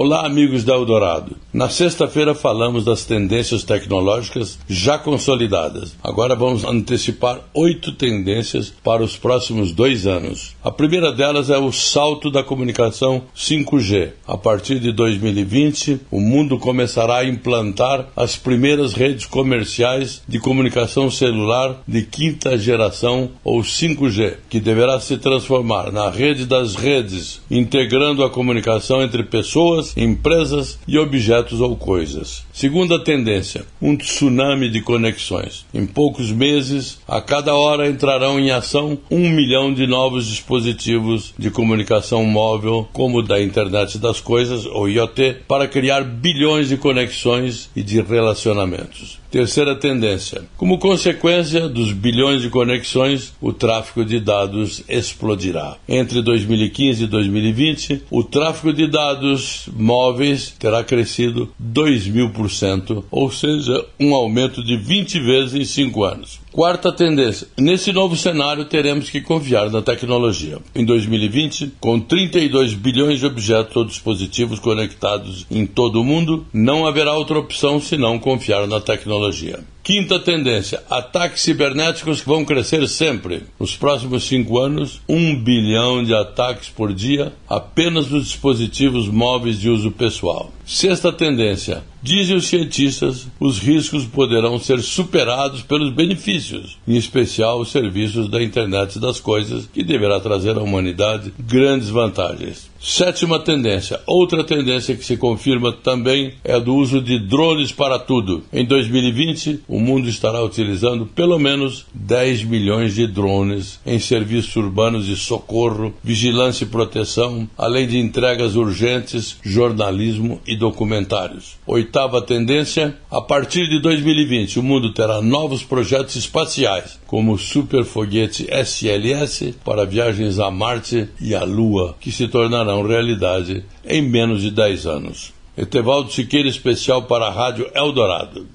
Olá, amigos da Eldorado. Na sexta-feira falamos das tendências tecnológicas já consolidadas. Agora vamos antecipar oito tendências para os próximos dois anos. A primeira delas é o salto da comunicação 5G. A partir de 2020, o mundo começará a implantar as primeiras redes comerciais de comunicação celular de quinta geração ou 5G, que deverá se transformar na rede das redes, integrando a comunicação entre pessoas, empresas e objetos objetos ou coisas. Segunda tendência, um tsunami de conexões. Em poucos meses, a cada hora entrarão em ação um milhão de novos dispositivos de comunicação móvel, como o da Internet das Coisas, ou IoT, para criar bilhões de conexões e de relacionamentos. Terceira tendência. Como consequência dos bilhões de conexões, o tráfego de dados explodirá. Entre 2015 e 2020, o tráfego de dados móveis terá crescido 2 mil por cento, ou seja, um aumento de 20 vezes em 5 anos. Quarta tendência. Nesse novo cenário, teremos que confiar na tecnologia. Em 2020, com 32 bilhões de objetos ou dispositivos conectados em todo o mundo, não haverá outra opção senão confiar na tecnologia. Quinta tendência: ataques cibernéticos vão crescer sempre. Nos próximos cinco anos, um bilhão de ataques por dia apenas nos dispositivos móveis de uso pessoal. Sexta tendência: dizem os cientistas, os riscos poderão ser superados pelos benefícios, em especial os serviços da internet das coisas, que deverá trazer à humanidade grandes vantagens. Sétima tendência. Outra tendência que se confirma também é a do uso de drones para tudo. Em 2020, o mundo estará utilizando pelo menos 10 milhões de drones em serviços urbanos de socorro, vigilância e proteção, além de entregas urgentes, jornalismo e documentários. Oitava tendência: a partir de 2020, o mundo terá novos projetos espaciais, como o superfoguete SLS para viagens a Marte e à Lua, que se tornarão realidade em menos de 10 anos. Etevaldo Siqueira, especial para a Rádio Eldorado.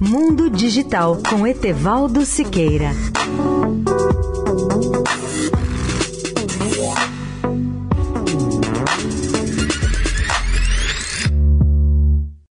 Mundo Digital com Etevaldo Siqueira.